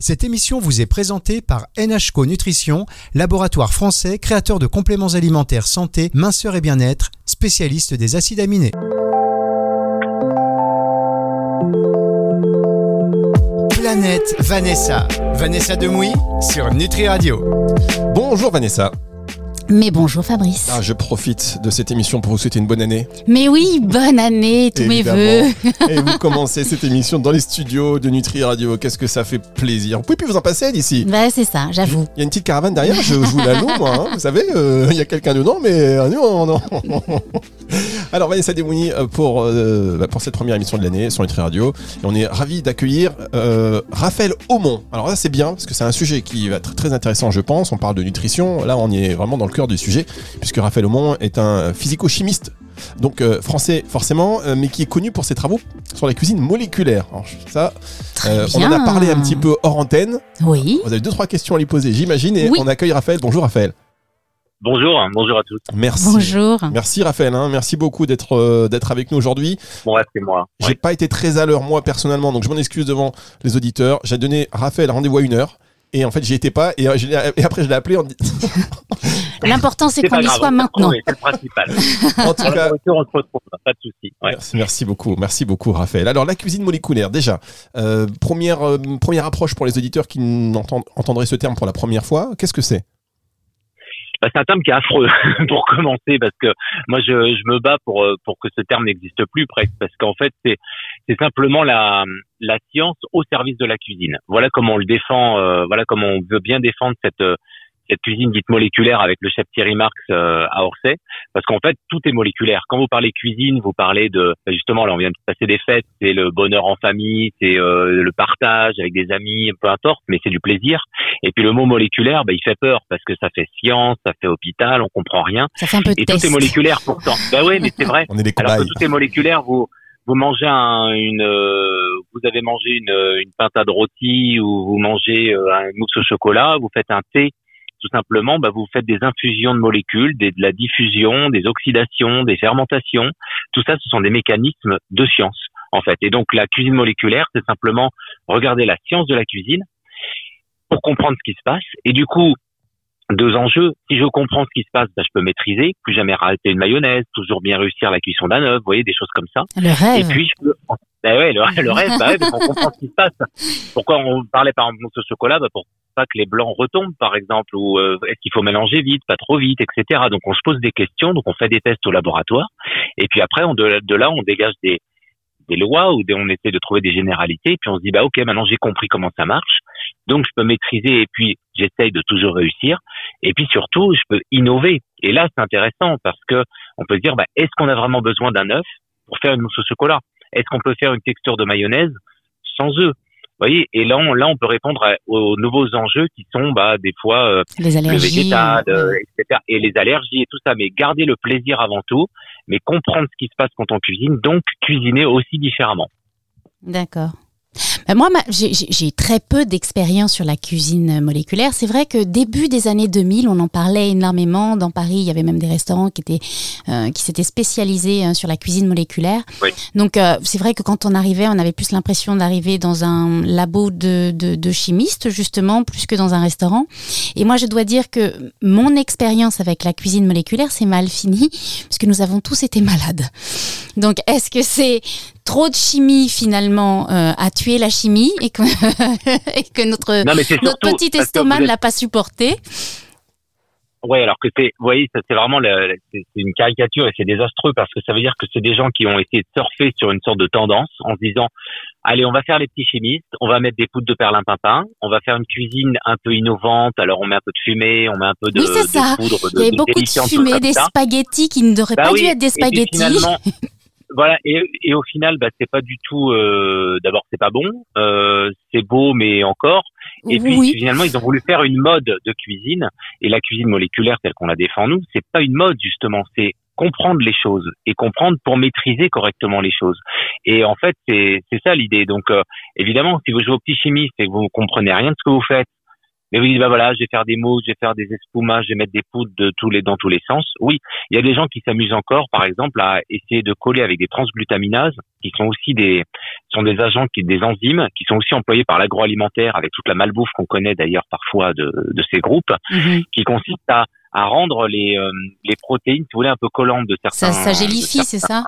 Cette émission vous est présentée par NHCO Nutrition, laboratoire français créateur de compléments alimentaires santé, minceur et bien-être, spécialiste des acides aminés. Planète Vanessa. Vanessa Demouy sur Nutri Radio. Bonjour Vanessa. Mais bonjour Fabrice. Ah, je profite de cette émission pour vous souhaiter une bonne année. Mais oui, bonne année, tous mes voeux. Et vous commencez cette émission dans les studios de Nutri Radio. Qu'est-ce que ça fait plaisir. Vous pouvez plus vous en passer d'ici. Bah c'est ça, j'avoue. Il y a une petite caravane derrière, je joue la loue, moi. Hein. Vous savez, euh, il y a quelqu'un dedans, mais euh, non, non. Alors Vanessa Demouni euh, pour, bah, pour cette première émission de l'année sur Nutri Radio. Et on est ravis d'accueillir Raphaël Aumont. Alors là c'est bien, parce que c'est un sujet qui va être très intéressant je pense. On parle de nutrition. Là on est vraiment dans le du sujet, puisque Raphaël Aumont est un physico-chimiste donc euh, français forcément, euh, mais qui est connu pour ses travaux sur la cuisine moléculaire. ça, euh, on en a parlé un petit peu hors antenne. Oui. Vous avez deux trois questions à lui poser, j'imagine, et on accueille Raphaël. Bonjour Raphaël. Bonjour, bonjour à tous. Merci. Bonjour. Merci Raphaël, hein. merci beaucoup d'être d'être avec nous aujourd'hui. Bon, c'est moi. J'ai pas été très à l'heure moi personnellement, donc je m'en excuse devant les auditeurs. J'ai donné Raphaël rendez-vous à une heure. Et en fait, j'y étais pas. Et, et après, je l'ai appelé. En... L'important, c'est qu'on y soit maintenant. c'est le principal. en tout cas, on se retrouve, pas de souci. Merci, beaucoup, merci beaucoup, Raphaël. Alors, la cuisine moléculaire, déjà, euh, première, euh, première approche pour les auditeurs qui entendraient ce terme pour la première fois. Qu'est-ce que c'est? Bah, c'est un terme qui est affreux pour commencer parce que moi je, je me bats pour euh, pour que ce terme n'existe plus presque parce qu'en fait c'est c'est simplement la la science au service de la cuisine. Voilà comment on le défend, euh, voilà comment on veut bien défendre cette cette cuisine dite moléculaire avec le chef Thierry Marx euh, à Orsay, parce qu'en fait tout est moléculaire. Quand vous parlez cuisine, vous parlez de bah, justement là on vient de passer des fêtes, c'est le bonheur en famille, c'est euh, le partage avec des amis, peu importe, mais c'est du plaisir. Et puis le mot moléculaire, bah, il fait peur parce que ça fait science, ça fait hôpital, on comprend rien. Ça fait un peu de Et tout est moléculaire pourtant. bah oui, mais c'est vrai. On est des Alors que tout est moléculaire, vous vous mangez un, une, euh, vous avez mangé une, une pintade rôti ou vous mangez un mousse au chocolat, vous faites un thé tout simplement, bah, vous faites des infusions de molécules, des, de la diffusion, des oxydations, des fermentations. Tout ça, ce sont des mécanismes de science, en fait. Et donc, la cuisine moléculaire, c'est simplement regarder la science de la cuisine pour comprendre ce qui se passe. Et du coup, deux enjeux. Si je comprends ce qui se passe, bah, je peux maîtriser, plus jamais rater une mayonnaise, toujours bien réussir la cuisson d'un œuf, vous voyez, des choses comme ça. Le rêve. Et puis, je peux... Ben ouais, le, rêve, bah ouais, comprend ce qui se passe. Pourquoi on parlait par exemple de ce chocolat bah Pour que les blancs retombent, par exemple, ou euh, est-ce qu'il faut mélanger vite, pas trop vite, etc. Donc on se pose des questions, donc on fait des tests au laboratoire, et puis après, on, de, là, on dégage des, lois ou on essaie de trouver des généralités, et puis on se dit bah ok, maintenant j'ai compris comment ça marche, donc je peux maîtriser, et puis j'essaye de toujours réussir, et puis surtout je peux innover. Et là, c'est intéressant parce que on peut se dire bah est-ce qu'on a vraiment besoin d'un œuf pour faire une mousse au chocolat? Est-ce qu'on peut faire une texture de mayonnaise sans œuf? Voyez, et là, on, là, on peut répondre aux nouveaux enjeux qui sont, bah, des fois, euh, les allergies, le végétal, euh, etc., et les allergies et tout ça. Mais garder le plaisir avant tout, mais comprendre ce qui se passe quand on cuisine, donc cuisiner aussi différemment. D'accord. Bah, moi, j'ai très peu d'expérience sur la cuisine moléculaire. C'est vrai que début des années 2000, on en parlait énormément. Dans Paris, il y avait même des restaurants qui étaient euh, qui s'étaient spécialisés hein, sur la cuisine moléculaire. Donc, euh, c'est vrai que quand on arrivait, on avait plus l'impression d'arriver dans un labo de, de, de chimistes, justement, plus que dans un restaurant. Et moi, je dois dire que mon expérience avec la cuisine moléculaire, c'est mal fini, parce que nous avons tous été malades. Donc, est-ce que c'est trop de chimie finalement euh, a tué la chimie et que, et que notre, notre petit estomac ne l'a pas supporté. Oui, alors que c'est, vous voyez, c'est vraiment c'est une caricature et c'est désastreux parce que ça veut dire que c'est des gens qui ont essayé de surfer sur une sorte de tendance en se disant, allez, on va faire les petits chimistes, on va mettre des poudres de perlimpinpin, on va faire une cuisine un peu innovante, alors on met un peu de fumée, on met un peu de, oui, c'est ça. poudre de, Il y avait beaucoup de fumée, des spaghettis qui ne devraient bah pas dû être des spaghettis. voilà et, et, au final bah c'est pas du tout euh, d'abord c'est pas bon euh, c'est beau mais encore. Et puis finalement ils ont voulu faire une mode de cuisine et la cuisine moléculaire telle qu'on la défend nous c'est pas une mode justement c'est comprendre les choses et comprendre pour maîtriser correctement les choses. Et en fait c'est c'est ça l'idée. Donc euh, évidemment si vous jouez au petit chimiste et que vous comprenez rien de ce que vous faites Mais vous dites, bah voilà, je vais faire des mots, je vais faire des espumas, je vais mettre des poudres de tous les, dans tous les sens. Oui, il y a des gens qui s'amusent encore, par exemple, à essayer de coller avec des transglutaminases, qui sont aussi des, sont des agents, qui, des enzymes, qui sont aussi employés par l'agroalimentaire, avec toute la malbouffe qu'on connaît d'ailleurs parfois de, de ces groupes, Mhm. qui consiste à, à rendre les, euh, les protéines, si vous voulez, un peu collantes de certains. Ça, ça gélifie, c'est ça?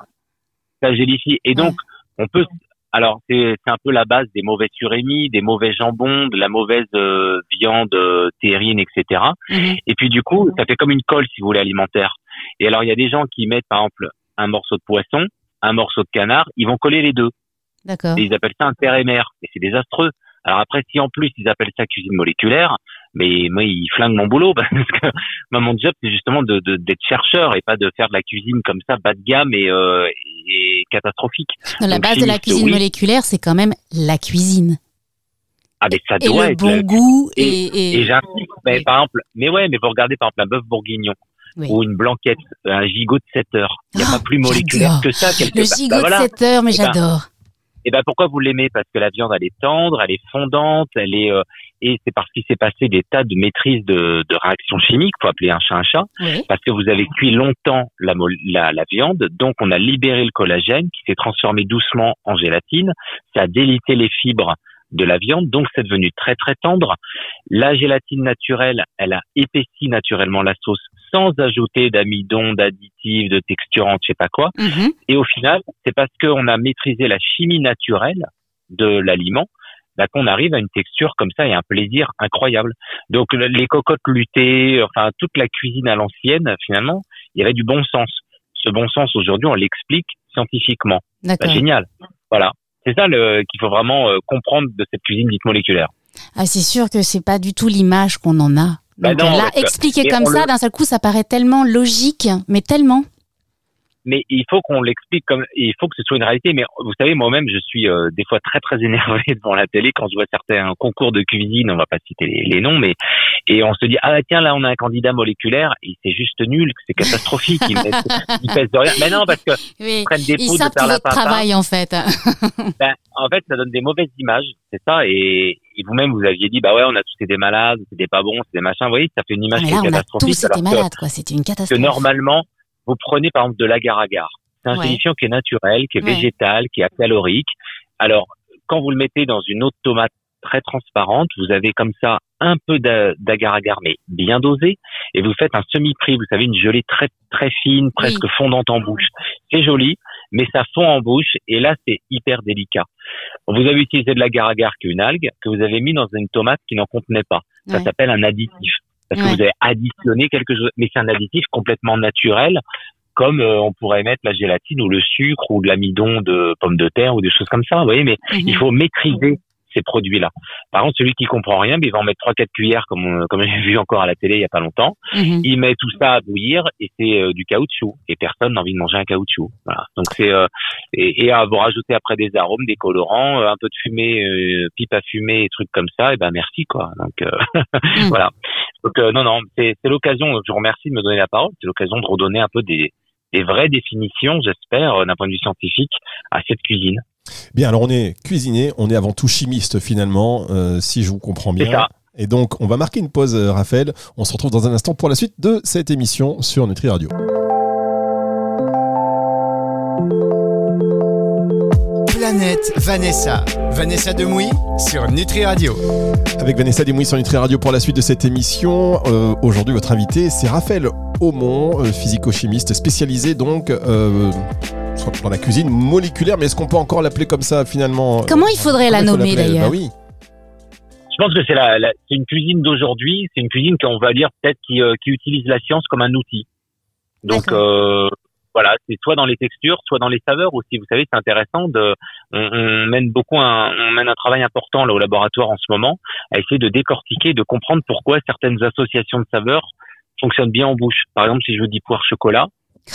Ça gélifie. Et donc, on peut. Alors, c'est c'est un peu la base des mauvaises surémies, des mauvais jambons, de la mauvaise euh, viande euh, terrine, etc. Mhm. Et puis, du coup, ça fait comme une colle, si vous voulez, alimentaire. Et alors, il y a des gens qui mettent, par exemple, un morceau de poisson, un morceau de canard, ils vont coller les deux. D'accord. Et ils appellent ça un père et mère. Et c'est désastreux. Alors après, si en plus ils appellent ça cuisine moléculaire, mais moi ils flinguent mon boulot parce que moi mon job c'est justement de de- d'être chercheur et pas de faire de la cuisine comme ça bas de gamme et, euh, catastrophique. Non, la Donc, base de la cuisine oui. moléculaire, c'est quand même la cuisine. Ah mais ça Et doit le être. bon la- goût et- et... et- mais par exemple, mais ouais, mais vous regardez par exemple un bœuf bourguignon Oui. ou une blanquette, un gigot de 7 heures. Il n'y a Oh, pas plus moléculaire que ça. quelque Le part. gigot Bah voilà. de 7 heures, mais Eh ben, j'adore. Et ben pourquoi vous l'aimez? Parce que la viande elle est tendre, elle est fondante, elle est euh, et c'est parce qu'il s'est passé des tas de maîtrises de, de réactions chimiques, faut appeler un chat un chat, Oui. parce que vous avez cuit longtemps la, la, la viande, donc on a libéré le collagène qui s'est transformé doucement en gélatine, ça a délité les fibres de la viande, donc c'est devenu très très tendre. La gélatine naturelle, elle a épaissi naturellement la sauce sans ajouter d'amidon, d'additifs, de texturants, je sais pas quoi. Mhm. Et au final, c'est parce qu'on a maîtrisé la chimie naturelle de l'aliment bah, qu'on arrive à une texture comme ça et un plaisir incroyable. Donc le- les cocottes luttées, enfin toute la cuisine à l'ancienne, finalement, il y avait du bon sens. Ce bon sens aujourd'hui, on l'explique scientifiquement. Bah, génial. Voilà. C'est ça qu'il faut vraiment euh, comprendre de cette cuisine dite moléculaire. Ah, c'est sûr que c'est pas du tout l'image qu'on en a. Bah Donc non, là, et comme ça, le- d'un seul coup, ça paraît tellement logique, mais tellement. Mais il faut qu'on l'explique comme il faut que ce soit une réalité mais vous savez moi-même je suis euh, des fois très très énervé devant la télé quand je vois certains concours de cuisine on va pas citer les, les noms mais et on se dit ah tiens là on a un candidat moléculaire et c'est juste nul c'est catastrophique il, met- il pèse de rien mais non parce que Oui. ils prennent des poudres de tout votre perlimpinpin. travail, en fait. Ben, en fait ça donne des mauvaises images c'est ça et, et vous-même vous aviez dit bah ouais on a tous été des malades c'était pas bon c'était des machins vous voyez ça fait une image mais qui là, est on a catastrophique tous été que- malades, quoi. C'était une que catastrophe. normalement, vous prenez par exemple de l'agar-agar. C'est un Ouais. qui est naturel, qui est Ouais. végétal, qui est acalorique. Alors, quand vous le mettez dans une eau de tomate très transparente, vous avez comme ça un peu d'a- d'agar-agar, mais bien dosé, et vous faites un semi-prix, vous savez, une gelée très très fine, presque fondante en bouche. C'est joli, mais ça fond en bouche, et là, c'est hyper délicat. Vous avez utilisé de l'agar-agar, qui est une algue, que vous avez mis dans une tomate qui n'en contenait pas. Ça Ouais. s'appelle un additif. Parce Ouais. que vous avez additionné quelque chose, mais c'est un additif complètement naturel, comme euh, on pourrait mettre la gélatine ou le sucre ou de l'amidon de pommes de terre ou des choses comme ça. Vous voyez, mais Mhm. il faut maîtriser ces produits-là. Par contre, celui qui comprend rien, ben, il va en mettre trois quatre cuillères, comme on- comme j'ai vu encore à la télé il y a pas longtemps. Mhm. Il met tout ça à bouillir et c'est euh, du caoutchouc. Et personne n'a envie de manger un caoutchouc. Voilà. Donc c'est euh, et, et à vous rajouter après des arômes, des colorants, euh, un peu de fumée, euh, pipe à fumer, et trucs comme ça. Et ben merci quoi. Donc euh, Mm. voilà. Donc euh, non non, c'est c'est l'occasion. Je vous remercie de me donner la parole. C'est l'occasion de redonner un peu des des vraies définitions, j'espère, euh, d'un point de vue scientifique, à cette cuisine. Bien, alors on est cuisinier, on est avant tout chimiste finalement, euh, si je vous comprends bien. Ça. Et donc, on va marquer une pause, euh, Raphaël. On se retrouve dans un instant pour la suite de cette émission sur Nutri Radio. Planète Vanessa. Vanessa Demouy sur Nutri Radio. Avec Vanessa Desmouilles sur Nutri Radio pour la suite de cette émission. Euh, Aujourd'hui, votre invité, c'est Raphaël Aumont, euh, physico-chimiste spécialisé donc euh, dans la cuisine moléculaire. Mais est-ce qu'on peut encore l'appeler comme ça finalement Comment il faudrait la il nommer d'ailleurs Bah oui. Je pense que c'est la, la- c'est une cuisine d'aujourd'hui. C'est une cuisine qu'on va dire peut-être qui, euh, qui utilise la science comme un outil. Donc euh, voilà, c'est soit dans les textures, soit dans les saveurs aussi. Vous savez, c'est intéressant. De, on, on mène beaucoup un, on mène un travail important là au laboratoire en ce moment à essayer de décortiquer, de comprendre pourquoi certaines associations de saveurs fonctionnent bien en bouche. Par exemple, si je vous dis poire chocolat,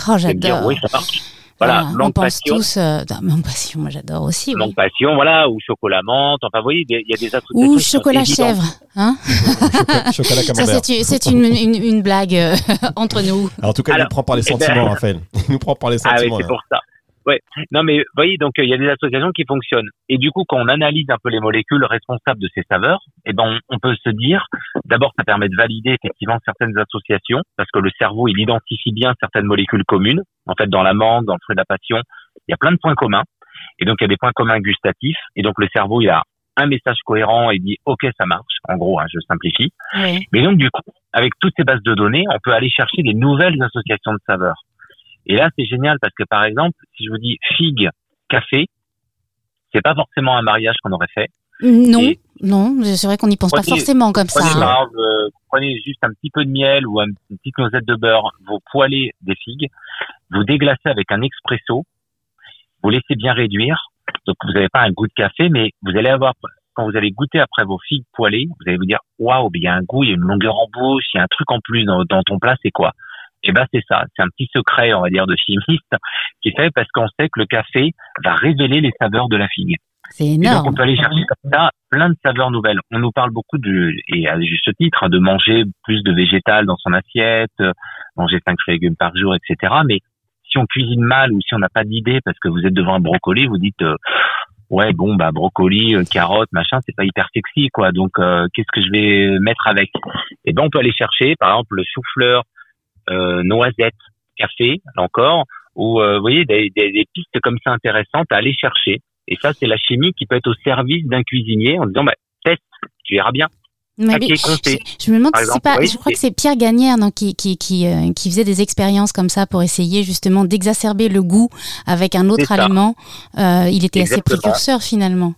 Oh, j'adore. oui, ça marche. Voilà, Ah, on mangue pense passion, tous. euh, non, mangue passion, moi j'adore aussi. oui. mangue passion, voilà, ou chocolat menthe. Enfin, vous voyez, il y a des associations. Ou chocolat chèvre. Hein Chocolat, camembert. c'est une, c'est une, une, une blague euh, entre nous. Alors, en tout cas, il nous prend par les eh ben- sentiments, Raphaël. Il nous prend par les Ah oui, sentiments. c'est là. pour ça. Ouais. Non, mais vous voyez, donc il y a des associations qui fonctionnent. Et du coup, quand on analyse un peu les molécules responsables de ces saveurs, eh ben, on, peut se dire, d'abord, ça permet de valider effectivement certaines associations, parce que le cerveau, il identifie bien certaines molécules communes. En fait, dans l'amande, dans le fruit de la passion, il y a plein de points communs. Et donc, il y a des points communs gustatifs. Et donc, le cerveau, il a un message cohérent et dit, OK, ça marche. En gros, hein, je simplifie. Mais donc, du coup, avec toutes ces bases de données, on peut aller chercher des nouvelles associations de saveurs. Et là, c'est génial parce que par exemple, si je vous dis figue, café, c'est pas forcément un mariage qu'on aurait fait. Non, non, c'est vrai qu'on n'y pense pas forcément comme ça. Hein. Euh, prenez juste un petit peu de miel ou une petite noisette de beurre, vous poêlez des figues, vous déglacez avec un expresso, vous laissez bien réduire. Donc vous n'avez pas un goût de café, mais vous allez avoir quand vous allez goûter après vos figues poêlées, vous allez vous dire waouh, il y a un goût, il y a une longueur en bouche, il y a un truc en plus dans, dans ton plat, c'est quoi? Et eh ben c'est ça, c'est un petit secret, on va dire, de chimiste qui fait parce qu'on sait que le café va révéler les saveurs de la figue. C'est énorme. donc on peut aller chercher comme ça plein de saveurs nouvelles. On nous parle beaucoup de, et à juste titre, de manger plus de végétal dans son assiette, manger cinq fruits et légumes par jour, etc. Mais si on cuisine mal ou si on n'a pas d'idée parce que vous êtes devant un brocoli, vous dites euh, ouais bon bah brocoli, euh, carotte, machin, c'est pas hyper sexy quoi. Donc euh, qu'est-ce que je vais mettre avec? Et eh ben on peut aller chercher par exemple le chou-fleur, euh, noisettes, café, encore, ou euh, vous voyez des, des, pistes comme ça intéressantes à aller chercher. Et ça, c'est la chimie qui peut être au service d'un cuisinier en disant bah, teste, tu verras bien. Mais je, me demande si c'est pas. je crois que c'est Pierre Gagnère donc, qui, qui, qui, euh, qui, faisait des expériences comme ça pour essayer justement d'exacerber le goût avec un autre aliment. Euh, il était assez précurseur finalement.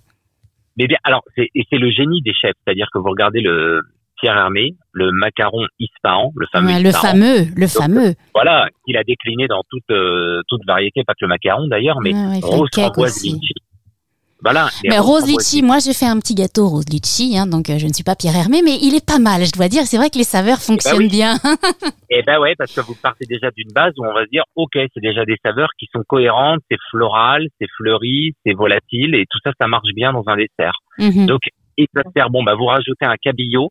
Mais bien, alors, c'est, et c'est le génie des chefs, c'est-à-dire que vous regardez le, Pierre Hermé, le macaron Ispahan, le fameux. le fameux, le fameux. Voilà, il a décliné dans toute euh, toute variété, pas que le macaron d'ailleurs, mais rose framboise litchi. Voilà. Mais rose litchi, moi j'ai fait un petit gâteau rose litchi, hein, donc euh, je ne suis pas Pierre Hermé, mais il est pas mal, je dois dire. C'est vrai que les saveurs eh ben fonctionnent bien. eh ben ouais, parce que vous partez déjà d'une base où on va se dire, ok, c'est déjà des saveurs qui sont cohérentes, c'est floral, c'est fleuri, c'est volatile, et tout ça, ça marche bien dans un dessert. Mhm. Donc, et ça bon, bah vous rajoutez un cabillaud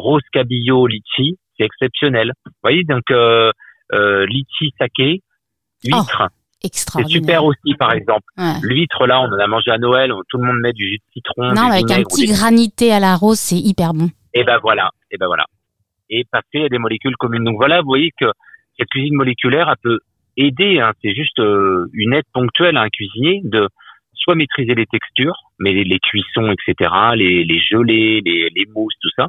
rose cabillaud litchi, c'est exceptionnel. Vous voyez, donc euh, euh, litchi saké, huître. Oh, c'est super aussi, par exemple. L'huître, là, on en a mangé à Noël, tout le monde met du jus de citron. Non, avec un petit granité à la rose, c'est hyper bon. Et ben voilà, et ben voilà. Et passer à des molécules communes. Donc voilà, vous voyez que cette cuisine moléculaire, elle peut aider. Hein, c'est juste euh, une aide ponctuelle à un cuisinier de soit maîtriser les textures, mais les, cuissons, etc., les, les gelées, les, les mousses, tout ça,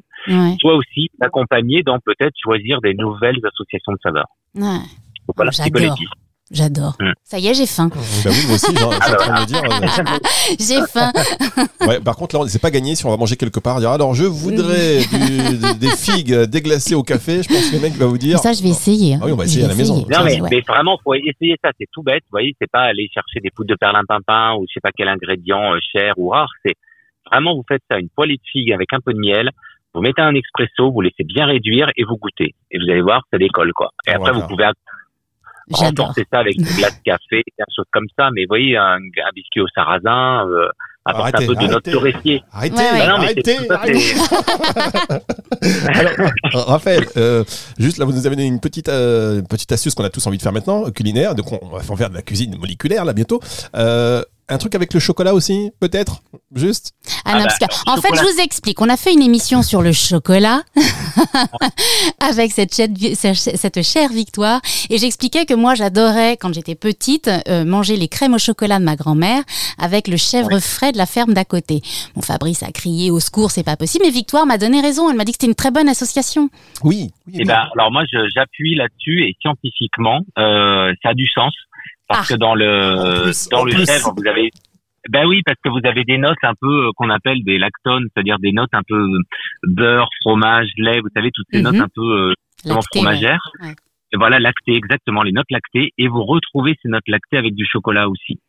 soit aussi l'accompagner dans peut-être choisir des nouvelles associations de saveurs. Ouais. voilà, J'adore. J'adore. Mm. Ça y est, j'ai faim. Bah oui, moi aussi, j'ai. Euh, j'ai faim. Ouais, par contre, là, c'est pas gagné si on va manger quelque part. Dire, alors, je voudrais des figues déglacées au café. Je pense que le mec va vous dire. ça, je vais essayer. Hein. Ah oui, on va essayer à la maison. Non, mais, mais vraiment, faut essayer ça. C'est tout bête. Vous voyez, c'est pas aller chercher des poudres de perlimpinpin ou je sais pas quel ingrédient euh, cher ou rare. C'est vraiment, vous faites ça, une poêlée de figues avec un peu de miel. Vous mettez un expresso, vous laissez bien réduire et vous goûtez. Et vous allez voir, ça décolle, quoi. Et après, vous pouvez J'adore. ça avec une glace de café, des choses comme ça. Mais vous voyez, un, un biscuit au sarrasin, euh, apporte un peu de notre torréfier. Arrêtez, arrêtez, arrêtez. Alors, Raphaël, euh, juste là, vous nous avez donné une petite, euh, petite astuce qu'on a tous envie de faire maintenant, culinaire. Donc, on va faire de la cuisine moléculaire là bientôt. Euh, un truc avec le chocolat aussi, peut-être? Juste? Ah ah bah, En fait, je vous explique. On a fait une émission sur le chocolat avec cette, cette chère Victoire. Et j'expliquais que moi, j'adorais, quand j'étais petite, euh, manger les crèmes au chocolat de ma grand-mère avec le chèvre frais de la ferme d'à côté. Mon Fabrice a crié au secours, c'est pas possible. Mais Victoire m'a donné raison. Elle m'a dit que c'était une très bonne association. Oui. et eh ben, alors moi, j'appuie là-dessus et scientifiquement, euh, ça a du sens parce ah. que dans le dans le chèvre, vous avez ben oui, parce que vous avez des notes un peu euh, qu'on appelle des lactones, c'est-à-dire des notes un peu euh, beurre, fromage, lait, vous savez toutes ces mhm. notes un peu euh, fromagères. Et voilà, lactées, exactement, les notes lactées. Et vous retrouvez ces notes lactées avec du chocolat aussi.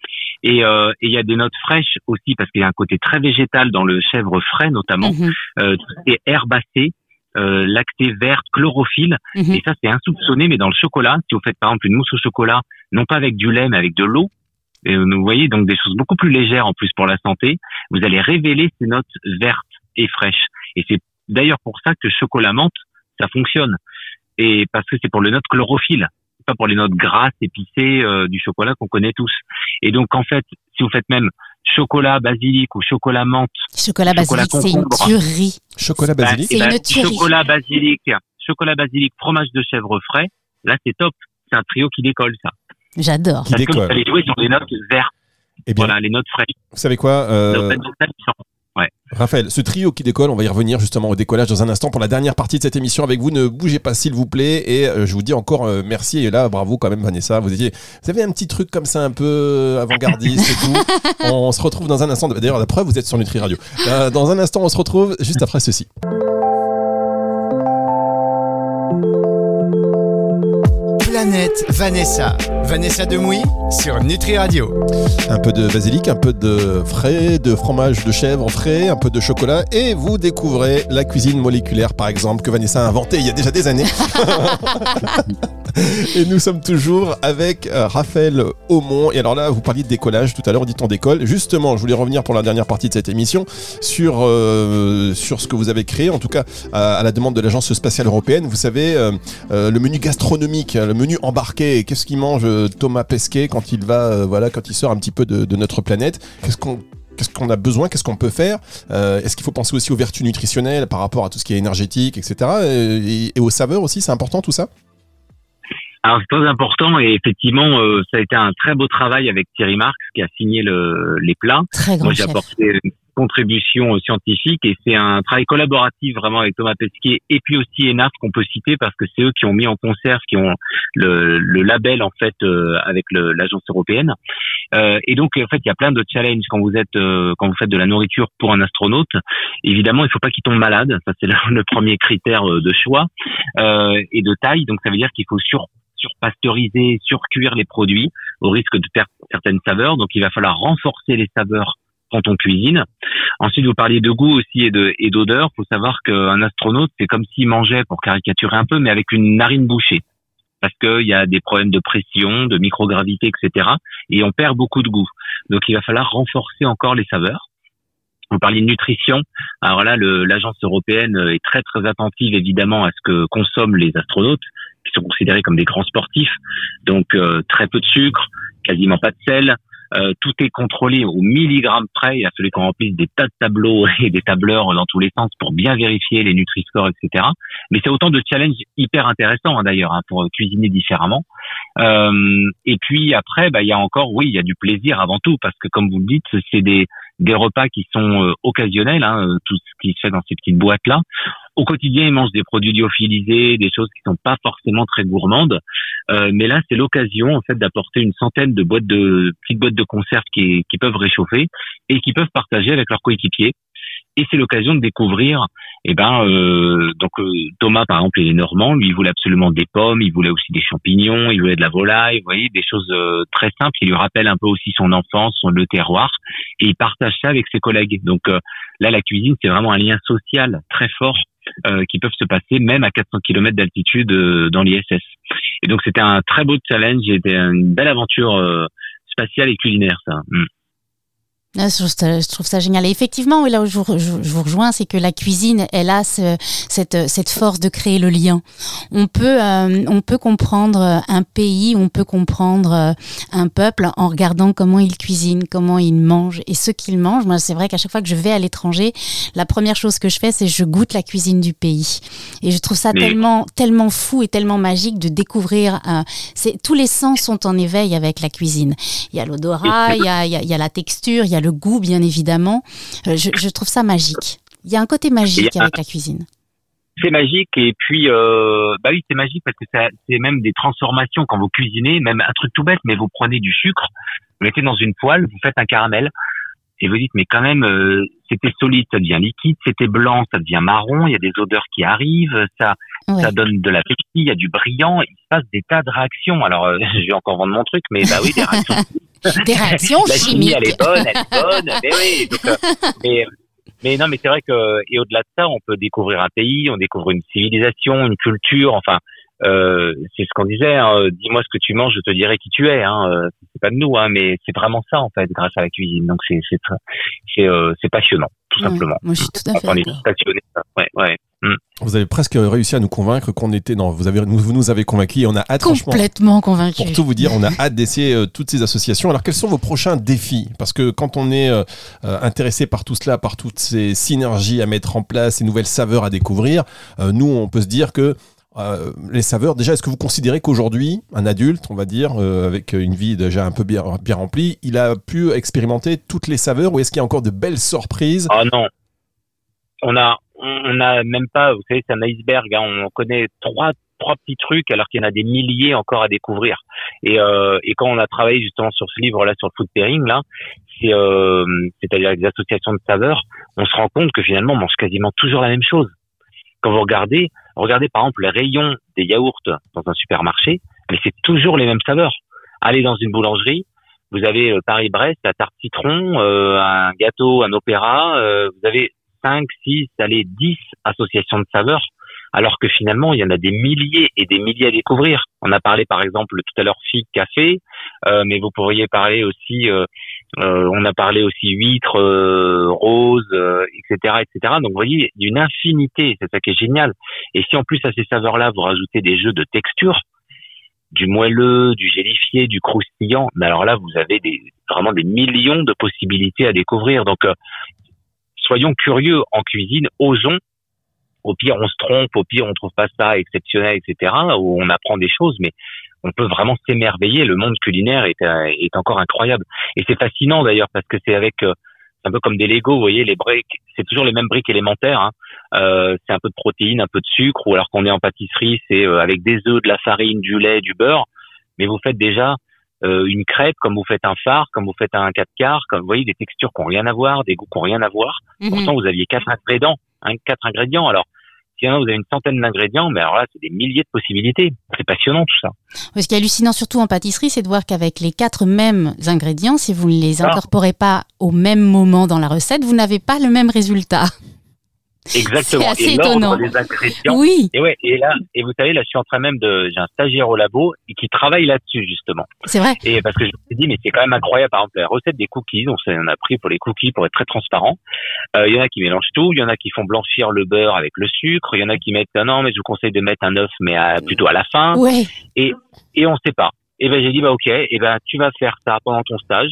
Et euh, il y a des notes fraîches aussi, parce qu'il y a un côté très végétal dans le chèvre frais notamment. Mhm. Euh, tout ce qui est herbacé, euh, lactée verte, chlorophylle. Mhm. Et ça, c'est insoupçonné, mais dans le chocolat, si vous faites par exemple une mousse au chocolat, non pas avec du lait, mais avec de l'eau, et vous voyez donc des choses beaucoup plus légères en plus pour la santé, vous allez révéler ces notes vertes et fraîches. Et c'est d'ailleurs pour ça que chocolat menthe, ça fonctionne. Et parce que c'est pour le note chlorophylle. pas pour les notes grasses, épicées euh, du chocolat qu'on connaît tous. Et donc en fait, si vous faites même chocolat basilic ou chocolat menthe, chocolat basilic, c'est une tuerie. Chocolat bah, basilic, c'est une tuerie. Chocolat basilic, chocolat basilic, fromage de chèvre frais. Là, c'est top. C'est un trio qui décolle, ça. J'adore. Parce que vous allez jouer sur des notes vertes. Eh bien, voilà, les notes fraîches. Vous savez quoi euh... Raphaël, ce trio qui décolle, on va y revenir justement au décollage dans un instant pour la dernière partie de cette émission avec vous. Ne bougez pas s'il vous plaît et euh, je vous dis encore euh, merci et là bravo quand même Vanessa. Vous étiez, vous avez un petit truc comme ça un peu avant-gardiste et tout. On se retrouve dans un instant. D'ailleurs la preuve vous êtes sur Nutri Radio. Euh, dans un instant on se retrouve juste après ceci. Planète Vanessa. Vanessa Demouy sur Nutri Radio. Un peu de basilic, un peu de frais, de fromage de chèvre frais, un peu de chocolat et vous découvrez la cuisine moléculaire par exemple que Vanessa a inventée il y a déjà des années. et nous sommes toujours avec euh, Raphaël Aumont. Et alors là, vous parliez de décollage tout à l'heure, dit on décolle. Justement, je voulais revenir pour la dernière partie de cette émission sur, euh, sur ce que vous avez créé, en tout cas à, la demande de l'Agence spatiale européenne. Vous savez, euh, le menu gastronomique, le menu embarqué. Qu'est-ce qu'il mange Thomas Pesquet quand il va, voilà, quand il sort un petit peu de, notre planète? Qu'est-ce qu'on Qu'est-ce qu'on a besoin? Qu'est-ce qu'on peut faire? Est-ce qu'il faut penser aussi aux vertus nutritionnelles par rapport à tout ce qui est énergétique, etc. Et, et aux saveurs aussi, c'est important tout ça? Alors c'est très important et effectivement euh, ça a été un très beau travail avec Thierry Marx qui a signé le, les plats. Très Moi j'ai apporté une contribution scientifique et c'est un travail collaboratif vraiment avec Thomas Pesquet et puis aussi ENAF qu'on peut citer parce que c'est eux qui ont mis en conserve, qui ont le, le label en fait euh, avec l'agence européenne. Euh, et donc en fait il y a plein de challenges quand vous êtes euh, quand vous faites de la nourriture pour un astronaute. Évidemment il faut pas qu'il tombe malade, ça c'est le, le, premier critère de choix et de taille. Donc ça veut dire qu'il faut sur surpasteuriser, surcuire les produits au risque de perdre certaines saveurs. Donc, il va falloir renforcer les saveurs quand on cuisine. Ensuite, vous parliez de goût aussi et de et faut savoir qu'un astronaute, c'est comme s'il mangeait, pour caricaturer un peu, mais avec une narine bouchée. Parce qu'il y a des problèmes de pression, de microgravité, etc. Et on perd beaucoup de goût. Donc, il va falloir renforcer encore les saveurs. Vous parliez de nutrition. Alors là, l'agence européenne est très très attentive évidemment à ce que consomment les astronautes qui sont considérés comme des grands sportifs. Donc euh, très peu de sucre, quasiment pas de sel. Euh, tout est contrôlé au milligramme près. Il a fallu qu'on remplisse des tas de tableaux et des tableurs dans tous les sens pour bien vérifier les Nutri-Score, etc. Mais c'est autant de challenges hyper intéressants hein, d'ailleurs hein, pour cuisiner différemment. Euh, et puis après, bah, il y a encore, oui, il y a du plaisir avant tout parce que comme vous le dites, c'est des des repas qui sont euh, occasionnels, hein, euh, tout ce qui se fait dans ces petites boîtes là. Au quotidien, ils mangent des produits lyophilisés, des choses qui sont pas forcément très gourmandes. Euh, mais là, c'est l'occasion en fait d'apporter une centaine de boîtes de petites boîtes de conserve qui, qui peuvent réchauffer et qui peuvent partager avec leurs coéquipiers et c'est l'occasion de découvrir eh ben euh, donc euh, Thomas par exemple il est normand lui il voulait absolument des pommes il voulait aussi des champignons il voulait de la volaille vous voyez des choses euh, très simples qui lui rappellent un peu aussi son enfance son le terroir. Et il partage ça avec ses collègues. Donc euh, là la cuisine c'est vraiment un lien social très fort euh, qui peuvent se passer même à 400 km d'altitude dans l'ISS et donc c'était un très beau challenge. C'était une belle aventure spatiale et culinaire ça. Mm. Ah, je, trouve ça, génial. Et effectivement, là où je vous, rejoins, c'est que la cuisine, elle a ce, cette, cette force de créer le lien. On peut, euh, on peut comprendre un pays, on peut comprendre euh, un peuple en regardant comment ils cuisinent, comment ils mangent et ce qu'ils mangent. Moi, c'est vrai qu'à chaque fois que je vais à l'étranger, la première chose que je fais, c'est je goûte la cuisine du pays. Et je trouve ça tellement, tellement fou et tellement magique de découvrir. Euh, c'est tous les sens sont en éveil avec la cuisine. Il y a l'odorat, il il il y a la texture, il y a le goût, bien évidemment. Euh, je, je, trouve ça magique. Il y a un côté magique avec la cuisine. C'est magique et puis euh, bah oui c'est magique parce que c'est même des transformations quand vous cuisinez, même un truc tout bête, mais vous prenez du sucre, vous mettez dans une poêle, vous faites un caramel et vous dites mais quand même euh, c'était solide, ça devient liquide, c'était blanc, ça devient marron, il y a des odeurs qui arrivent, ça ouais. ça donne de l'appétit, il y a du brillant, il se passe des tas de réactions. Alors euh, je vais encore vendre mon truc, mais bah oui des réactions des réactions la chimiques. Chimie, elle est bonne, elle est bonne. mais oui. Donc, euh, mais, mais non, mais c'est vrai que et au-delà de ça, on peut découvrir un pays, on découvre une civilisation, une culture. Enfin, euh, c'est ce qu'on disait. Hein, Dis-moi ce que tu manges, je te dirai qui tu es. Hein, euh, c'est pas de nous, hein, mais c'est vraiment ça en fait, grâce à la cuisine. Donc c'est c'est c'est euh, passionnant, tout ouais, simplement. Moi, je suis tout à fait. On est passionné. Ouais, ouais. Mm. Vous avez presque réussi à nous convaincre qu'on était. Non, vous, avez, vous nous avez convaincus et on a hâte. Complètement convaincu. Pour tout vous dire, on a hâte d'essayer euh, toutes ces associations. Alors, quels sont vos prochains défis? Parce que quand on est euh, euh, intéressé par tout cela, par toutes ces synergies à mettre en place, ces nouvelles saveurs à découvrir, euh, nous, on peut se dire que euh, les saveurs, déjà, est-ce que vous considérez qu'aujourd'hui, un adulte, on va dire, euh, avec une vie déjà un peu bien, remplie, il a pu expérimenter toutes les saveurs ou est-ce qu'il y a encore de belles surprises? Ah non. On a, on a même pas, vous savez, c'est un iceberg. hein. On connaît trois, trois petits trucs alors qu'il y en a des milliers encore à découvrir. Et, euh, quand on a travaillé justement sur ce livre-là, sur le food pairing, là, c'est, c'est-à-dire des associations de saveurs, on se rend compte que finalement, on mange quasiment toujours la même chose. Quand vous regardez, regardez par exemple les rayons des yaourts dans un supermarché, mais c'est toujours les mêmes saveurs. Allez dans une boulangerie, vous avez euh, Paris-Brest, la tarte citron, euh, un gâteau, un opéra, euh, vous avez 5, 6, allez, 10 associations de saveurs, alors que finalement, il y en a des milliers et des milliers à découvrir. On a parlé par exemple tout à l'heure figue, café, euh, mais vous pourriez parler aussi, euh, on a parlé aussi huître, euh, rose, euh, etc., etc. Donc vous voyez, une infinité, c'est ça qui est génial. Et si en plus à ces saveurs-là, vous rajoutez des jeux de texture, du moelleux, du gélifié, du croustillant, mais alors là, vous avez des, vraiment des millions de possibilités à découvrir. Donc, euh, soyons curieux en cuisine, osons. Au pire, on se trompe, au pire, on trouve pas ça exceptionnel, etc. Ou on apprend des choses, mais on peut vraiment s'émerveiller. Le monde culinaire est, euh, est encore incroyable. Et c'est fascinant d'ailleurs parce que c'est avec, euh, c'est un peu comme des Lego, vous voyez, les briques, c'est toujours les mêmes briques élémentaires. Hein. Euh, c'est un peu de protéines, un peu de sucre, ou alors qu'on est en pâtisserie, c'est euh, avec des œufs, de la farine, du lait, du beurre. Mais vous faites déjà euh, une crêpe, comme vous faites un phare, comme vous faites un 4 quarts, comme vous voyez des textures qui n'ont rien à voir, des goûts qui n'ont rien à voir. Mhm. Pourtant, vous aviez quatre ingrédients, hein, quatre ingrédients. Alors, si vous avez une centaine d'ingrédients, mais alors là, c'est des milliers de possibilités. C'est passionnant tout ça. Ce qui est hallucinant surtout en pâtisserie, c'est de voir qu'avec les quatre mêmes ingrédients, si vous ne les Ah. incorporez pas au même moment dans la recette, vous n'avez pas le même résultat. Exactement. C'est assez et étonnant. des ingrédients. Oui, Et ouais, et là, et vous savez, là, je suis en train même de, j'ai un stagiaire au labo et qui travaille là-dessus, justement. c'est vrai. Et parce que je me suis dit, mais c'est quand même incroyable, par exemple, la recette des cookies, on s'en a pris pour les cookies pour être très transparent. Euh, Il y en a qui mélangent tout, il y en a qui font blanchir le beurre avec le sucre, il y en a qui mettent, ah non, mais je vous conseille de mettre un œuf, mais à- plutôt à la fin. Ouais. Et, et on sait pas. Et ben, j'ai dit, bah, ok, et ben, tu vas faire ça pendant ton stage.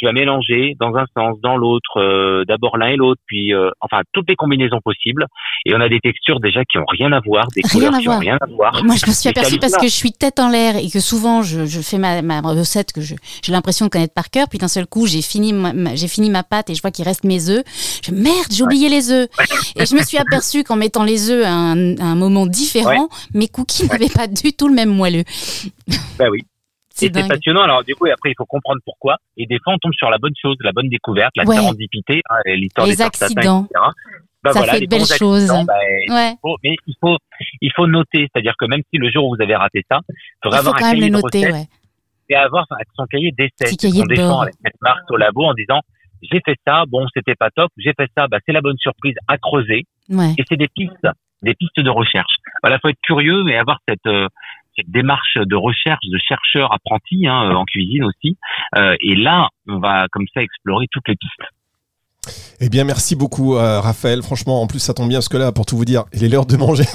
Tu vas mélanger dans un sens, dans l'autre, euh, d'abord l'un et l'autre, puis, euh, enfin, toutes les combinaisons possibles. Et on a des textures déjà qui ont rien à voir, des Rien couleurs à qui voir. ont rien à voir. Moi, je me suis aperçue parce que je suis tête en l'air et que souvent je, je fais ma, ma recette que j'ai l'impression de connaître par cœur. Puis d'un seul coup, j'ai fini j'ai fini ma pâte et je vois qu'il reste mes œufs. Je merde, j'ai oublié les œufs. Et je me suis aperçue qu'en mettant les œufs à un, à un moment différent, mes cookies n'avaient pas du tout le même moelleux. Bah oui. C'est passionnant. Alors du coup, après, il faut comprendre pourquoi. Et des fois, on tombe sur la bonne chose, la bonne découverte, la Ouais. sérendipité, hein, l'histoire des accidents. etc. Bah, Ça voilà, fait de belles choses. bah, Ouais. il faut- mais il faut, il faut noter. C'est-à-dire que même si le jour où vous avez raté ça, il Il faudrait faut avoir quand un même cahier le de noter, recettes ouais. et avoir son cahier d'essai. Qu'on de défend avec cette marque au labo en disant j'ai fait ça, bon, c'était pas top, j'ai fait ça, bah, c'est la bonne surprise à creuser. Ouais. Et c'est des pistes, des pistes de recherche. Voilà, faut être curieux et avoir cette, euh, cette démarche de recherche, de chercheur apprenti hein, en cuisine aussi. Euh, et là, on va comme ça explorer toutes les pistes. Eh bien, merci beaucoup, euh, Raphaël. Franchement, en plus, ça tombe bien parce que là, pour tout vous dire, il est l'heure de manger.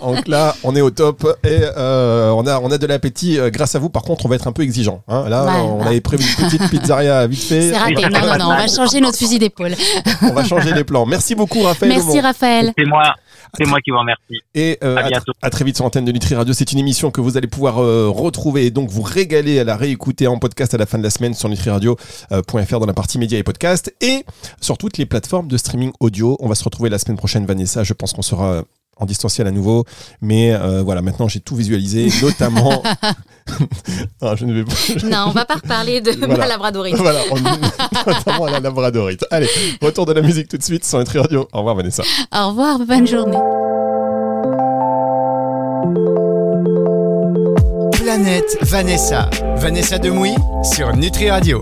Donc là, on est au top et euh, on a on a de l'appétit euh, grâce à vous. Par contre, on va être un peu exigeant. hein. Là, Ouais, on ouais. avait prévu une petite pizzeria vite fait. C'est raté. Non, non, non, on va changer notre fusil d'épaule. On va changer les plans. Merci beaucoup, Raphaël. Merci. Raphaël. C'est moi, c'est moi qui vous remercie. Et euh, À à, bientôt. à très vite sur l'antenne de Nutri Radio. C'est une émission que vous allez pouvoir euh, retrouver et donc vous régaler à la réécouter en podcast à la fin de la semaine sur nutriradio.fr dans la partie médias et podcasts et sur toutes les plateformes de streaming audio. On va se retrouver la semaine prochaine, Vanessa. Je pense qu'on sera en distanciel à nouveau. Mais euh, voilà, maintenant j'ai tout visualisé, notamment. Ah, je ne vais pas. Non, on va pas reparler de Voilà. ma labradorite. voilà, on... notamment à la labradorite. Allez, retour de la musique tout de suite sur Nutri Radio. Au revoir, Vanessa. Au revoir, bonne journée. Planète Vanessa. Vanessa Demouy sur Nutri Radio.